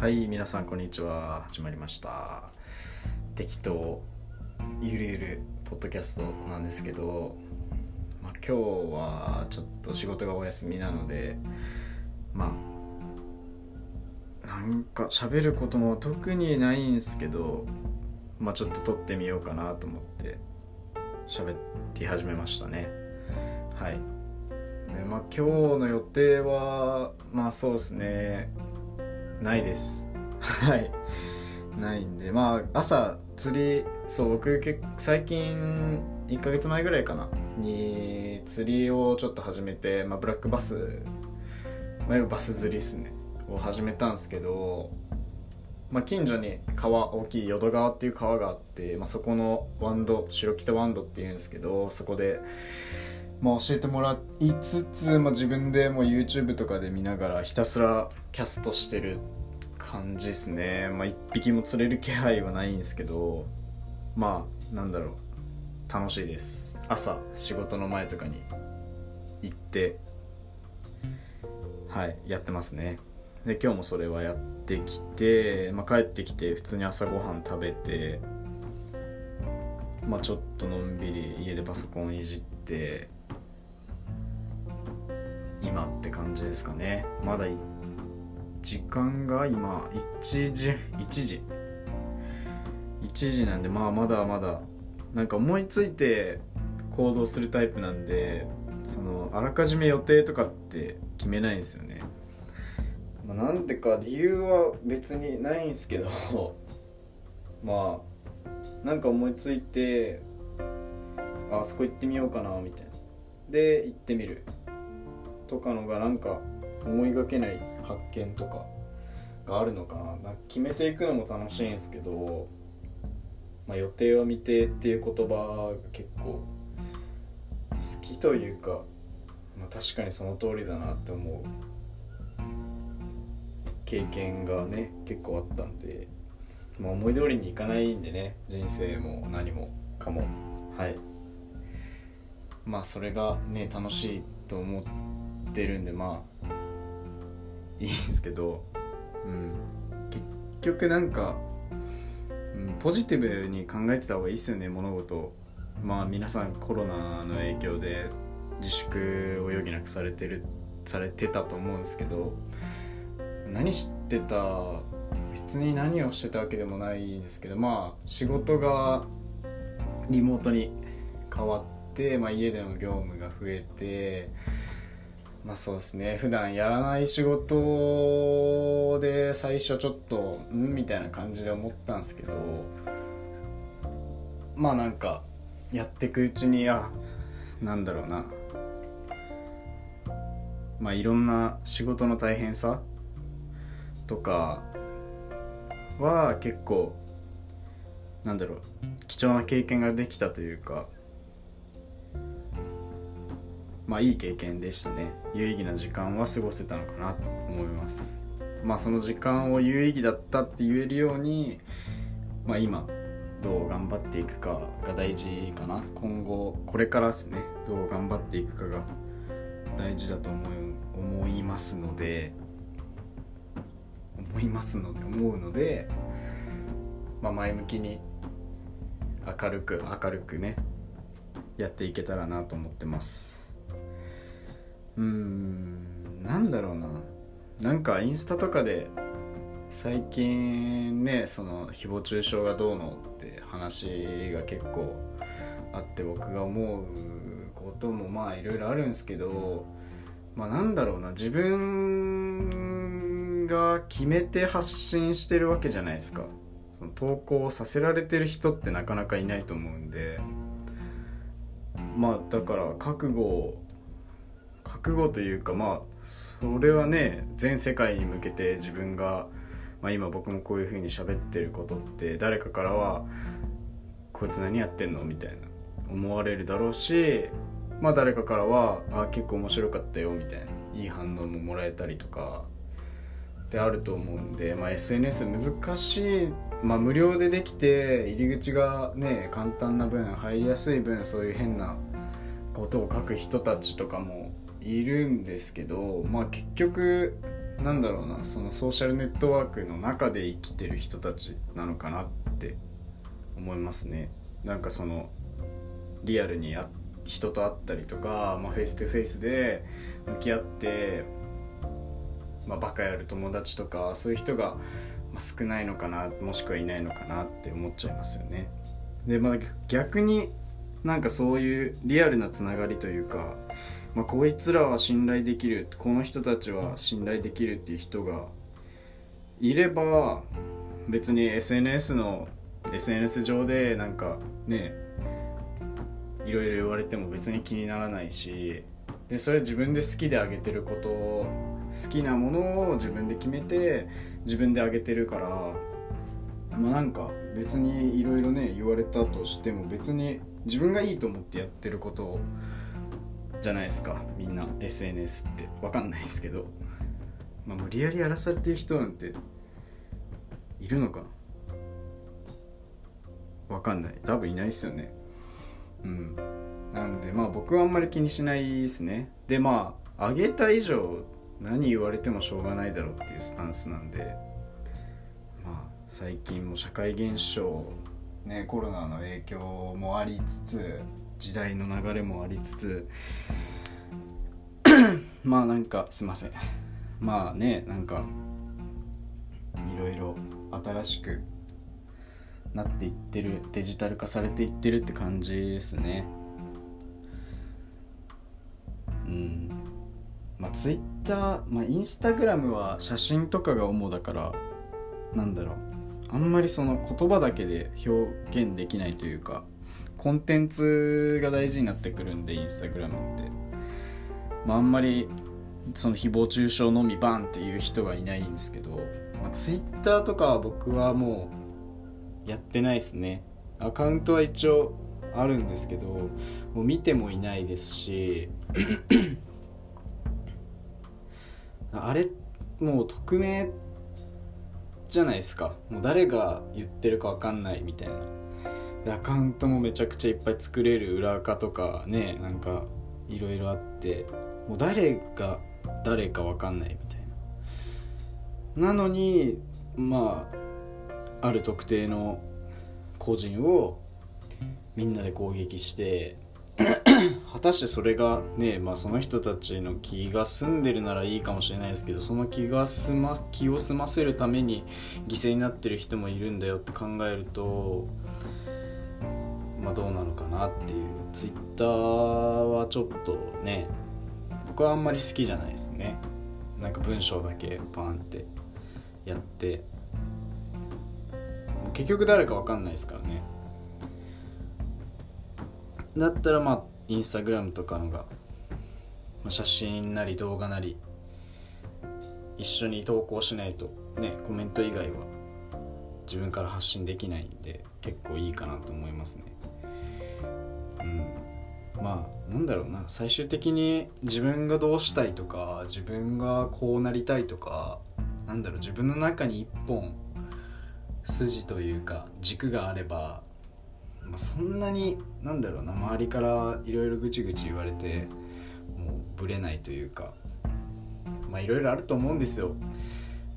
はい皆さんこんにちは。始まりました。適当ゆるゆるポッドキャストなんですけど、まあ、今日はちょっと仕事がお休みなのでまあなんか喋ることも特にないんですけどまあちょっと撮ってみようかなと思って喋って始めましたね。はい。でまあ今日の予定はまあそうですね。ないです。はい。ないんでまあ朝釣りそう僕最近1ヶ月前ぐらいかな。に釣りをちょっと始めて、まあ、ブラックバス、まあ、バス釣りっすね。を始めたんですけど、まあ、近所に川大きい淀川っていう川があって、まあ、そこのワンド白北ワンドっていうんですけどそこでまあ、教えてもらいつつ、まあ、自分でもう YouTube とかで見ながらひたすらキャストしてる感じですね。まあ一匹も釣れる気配はないんですけどまあなんだろう。楽しいです。朝仕事の前とかに行ってはいやってますね。で今日もそれはやってきて、まあ、帰ってきて普通に朝ごはん食べてまあちょっとのんびり家でパソコンいじって今って感じですかね。まだ時間が今1時1時。1時なんでまあまだまだ。なんか思いついて行動するタイプなんでそのあらかじめ予定とかって決めないんですよね、まあ、なんでか理由は別にないんですけど。まあなんか思いついてあそこ行ってみようかなみたいな。で行ってみる。とかのがなんか思いがけない発見とかがあるのかな。なか決めていくのも楽しいんですけど、まあ、予定は未定っていう言葉が結構好きというか、まあ、確かにその通りだなって思う。経験がね結構あったんで、まあ、思い通りにいかないんでね人生も何もかも。はい。まあそれがね楽しいと思っててるんでまあいいんですけど、うん、結局なんか、うん、ポジティブに考えてた方がいいっすよね物事。まあ皆さんコロナの影響で自粛を余儀なくされてるされてたと思うんですけど何してた別に何をしてたわけでもないんですけどまあ仕事がリモートに変わって、まあ、家での業務が増えてまあそうですね。普段やらない仕事で最初ちょっとんみたいな感じで思ったんですけどまあなんかやっていくうちにあなんだろうな。まあいろんな仕事の大変さとかは結構なんだろう貴重な経験ができたというかまあいい経験でしたね。有意義な時間は過ごせたのかなと思います。まあその時間を有意義だったって言えるようにまあ今どう頑張っていくかが大事かな。今後これからですねどう頑張っていくかが大事だと思い思いますので思いますので思うので、まあ、前向きに明るく明るくねやっていけたらなと思ってます。うんなんだろうな。なんかインスタとかで最近ねその誹謗中傷がどうのって話が結構あって僕が思うこともまあいろいろあるんですけどまあなんだろうな。自分が決めて発信してるわけじゃないですか。その投稿させられてる人ってなかなかいないと思うんで。まあだから覚悟を覚悟というかまあそれはね全世界に向けて自分が、まあ、今僕もこういう風に喋ってることって誰かからは「こいつ何やってんの?」みたいな思われるだろうしまあ誰かからは「あ結構面白かったよ」みたいないい反応ももらえたりとかであると思うんで、まあ、SNS 難しい、まあ、無料でできて入り口がね簡単な分入りやすい分そういう変なことを書く人たちとかもいるんですけどまあ結局なんだろうなそのソーシャルネットワークの中で生きてる人たちなのかなって思いますねなんかそのリアルにあ人と会ったりとか、まあ、フェイス2フェイスで向き合って、まあ、バカやる友達とかそういう人が少ないのかなもしくはいないのかなって思っちゃいますよね。でまあ逆になんかそういうリアルなつながりというか、まあ、こいつらは信頼できるこの人たちは信頼できるっていう人がいれば別に SNS の SNS 上でなんかねいろいろ言われても別に気にならないしでそれ自分で好きであげてることを好きなものを自分で決めて自分であげてるからまあなんか別にいろいろね言われたとしても別に自分がいいと思ってやってることをじゃないですか。みんな SNS って。分かんないですけど、まあ、無理やりやらされてる人なんているのかな。分かんない。多分いないっすよね。うん。なんでまあ僕はあんまり気にしないですね。でまああげた以上何言われてもしょうがないだろうっていうスタンスなんでまあ最近も社会現象ねコロナの影響もありつつ時代の流れもありつつ まあなんかすいません。まあねなんかいろいろ新しくなっていってるデジタル化されていってるって感じですね。うん。まあツイッターまあインスタグラムは写真とかが主だからなんだろう。あんまりその言葉だけで表現できないというかコンテンツが大事になってくるんでインスタグラムって。まああんまりその誹謗中傷のみバンっていう人がいないんですけど、まあ、ツイッターとかは僕はもうやってないですね。アカウントは一応あるんですけどもう見てもいないですし あれもう匿名じゃないですか。もう誰が言ってるか分かんないみたいな。アカウントもめちゃくちゃいっぱい作れる裏垢とかねなんかいろいろあってもう誰が誰か分かんないみたいな。なのにまあある特定の個人をみんなで攻撃して 果たしてそれがね、まあ、その人たちの気が済んでるならいいかもしれないですけどその気が済ま気を済ませるために犠牲になってる人もいるんだよって考えるとまあどうなのかなっていう。ツイッターはちょっとね僕はあんまり好きじゃないですね。なんか文章だけパンってやって。結局誰か分かんないですからね。だったらまあインスタグラムとかのが、まあ、写真なり動画なり一緒に投稿しないとねコメント以外は自分から発信できないんで結構いいかなと思いますね。うん。まあなんだろうな。最終的に自分がどうしたいとか自分がこうなりたいとかなんだろう。自分の中に一本筋というか軸があればまあ、そんなになんだろうな。周りからいろいろぐちぐち言われてもうぶれないというかまあいろいろあると思うんですよ。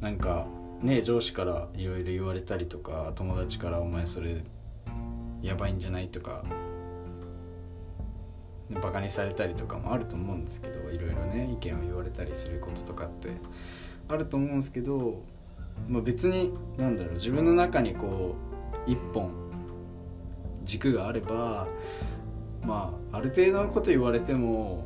なんかね上司からいろいろ言われたりとか友達から「お前それやばいんじゃない?」とかバカにされたりとかもあると思うんですけどいろいろね意見を言われたりすることとかってあると思うんですけど、まあ、別になんだろう自分の中にこう一本軸があればまあある程度のこと言われても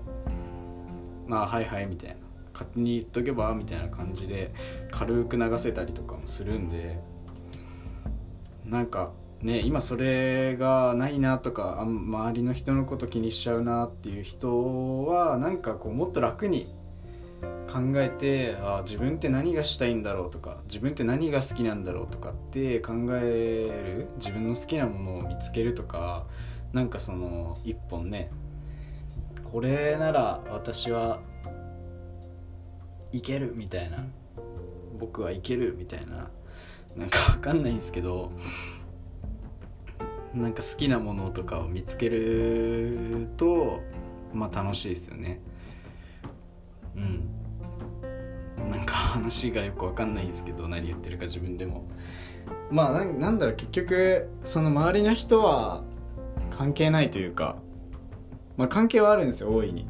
まあはいはいみたいな勝手に言っとけばみたいな感じで軽く流せたりとかもするんでなんかね今それがないなとかあ周りの人のこと気にしちゃうなっていう人はなんかこうもっと楽に考えてあ自分って何がしたいんだろうとか自分って何が好きなんだろうとかって考える自分の好きなものを見つけるとかなんかその一本ねこれなら私はいけるみたいな。僕はいけるみたいな。なんかわかんないんですけど。なんか好きなものとかを見つけるとまあ楽しいですよね。うん。なんか話がよく分かんないんですけど何言ってるか自分でも。まあなんだろう結局その周りの人は関係ないというかまあ関係はあるんですよ大いに。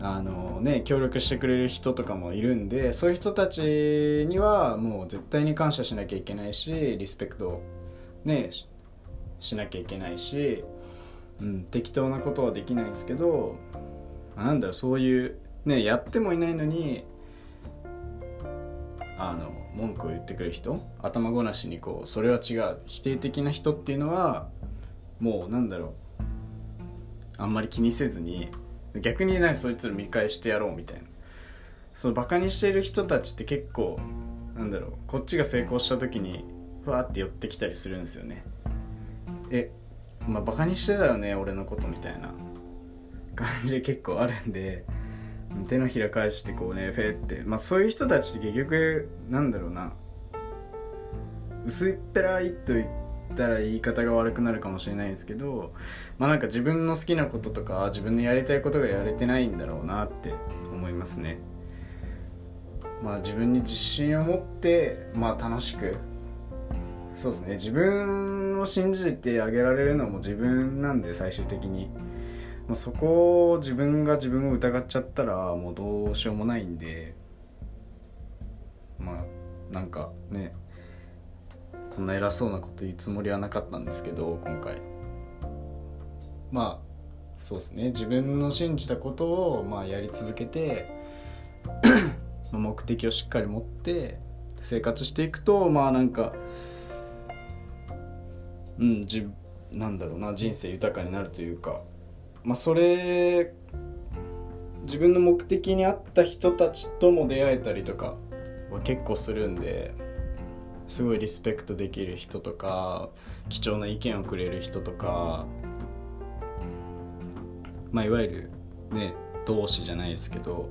あのね協力してくれる人とかもいるんでそういう人たちにはもう絶対に感謝しなきゃいけないしリスペクトねしなきゃいけないし、うん、適当なことはできないんですけどなんだろうそういうねやってもいないのにあの文句を言ってくる人頭ごなしにこうそれは違う否定的な人っていうのはもうなんだろうあんまり気にせずに逆にねそいつら見返してやろうみたいな。そのバカにしている人たちって結構なんだろうこっちが成功した時にふわって寄ってきたりするんですよね。えまあバカにしてたよね俺のことみたいな。感じで結構あるんで手のひら返してこうねフェって。まあそういう人たちって結局なんだろうな。薄っぺらいと言ったら言い方が悪くなるかもしれないんですけどまあなんか自分の好きなこととか自分のやりたいことがやれてないんだろうなって思いますね。まあ自分に自信を持ってまあ楽しく。そうですね。自分を信じてあげられるのも自分なんで最終的に。もうそこを自分が自分を疑っちゃったらもうどうしようもないんで。まあなんかね。こんな偉そうなこと言うつもりはなかったんですけど今回。まあそうですね。自分の信じたことをまあやり続けて 目的をしっかり持って生活していくとまあなんかうん自なんだろうな人生豊かになるというか。まあ、それ自分の目的に合った人たちとも出会えたりとかは結構するんですごいリスペクトできる人とか貴重な意見をくれる人とか、まあ、いわゆるね同志じゃないですけど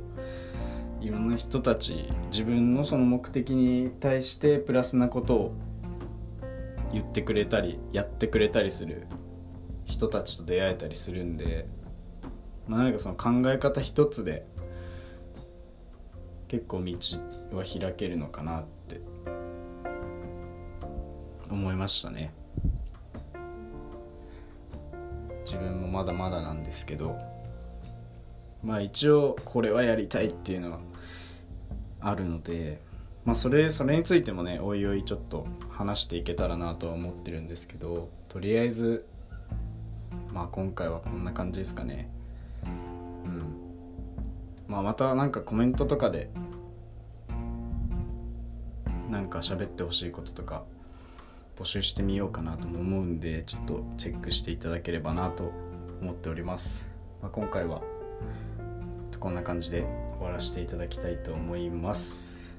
いろんな人たち自分のその目的に対してプラスなことを言ってくれたりやってくれたりする人たちと出会えたりするんで、まあ、なんかその考え方一つで結構道は開けるのかなって思いましたね。自分もまだまだなんですけどまあ一応これはやりたいっていうのはあるのでまあそれそれについてもねおいおいちょっと話していけたらなとは思ってるんですけどとりあえずまあ今回はこんな感じですかね。うん。まあまたなんかコメントとかでなんか喋ってほしいこととか募集してみようかなとも思うんでちょっとチェックしていただければなと思っております、まあ、今回はこんな感じで終わらせていただきたいと思います。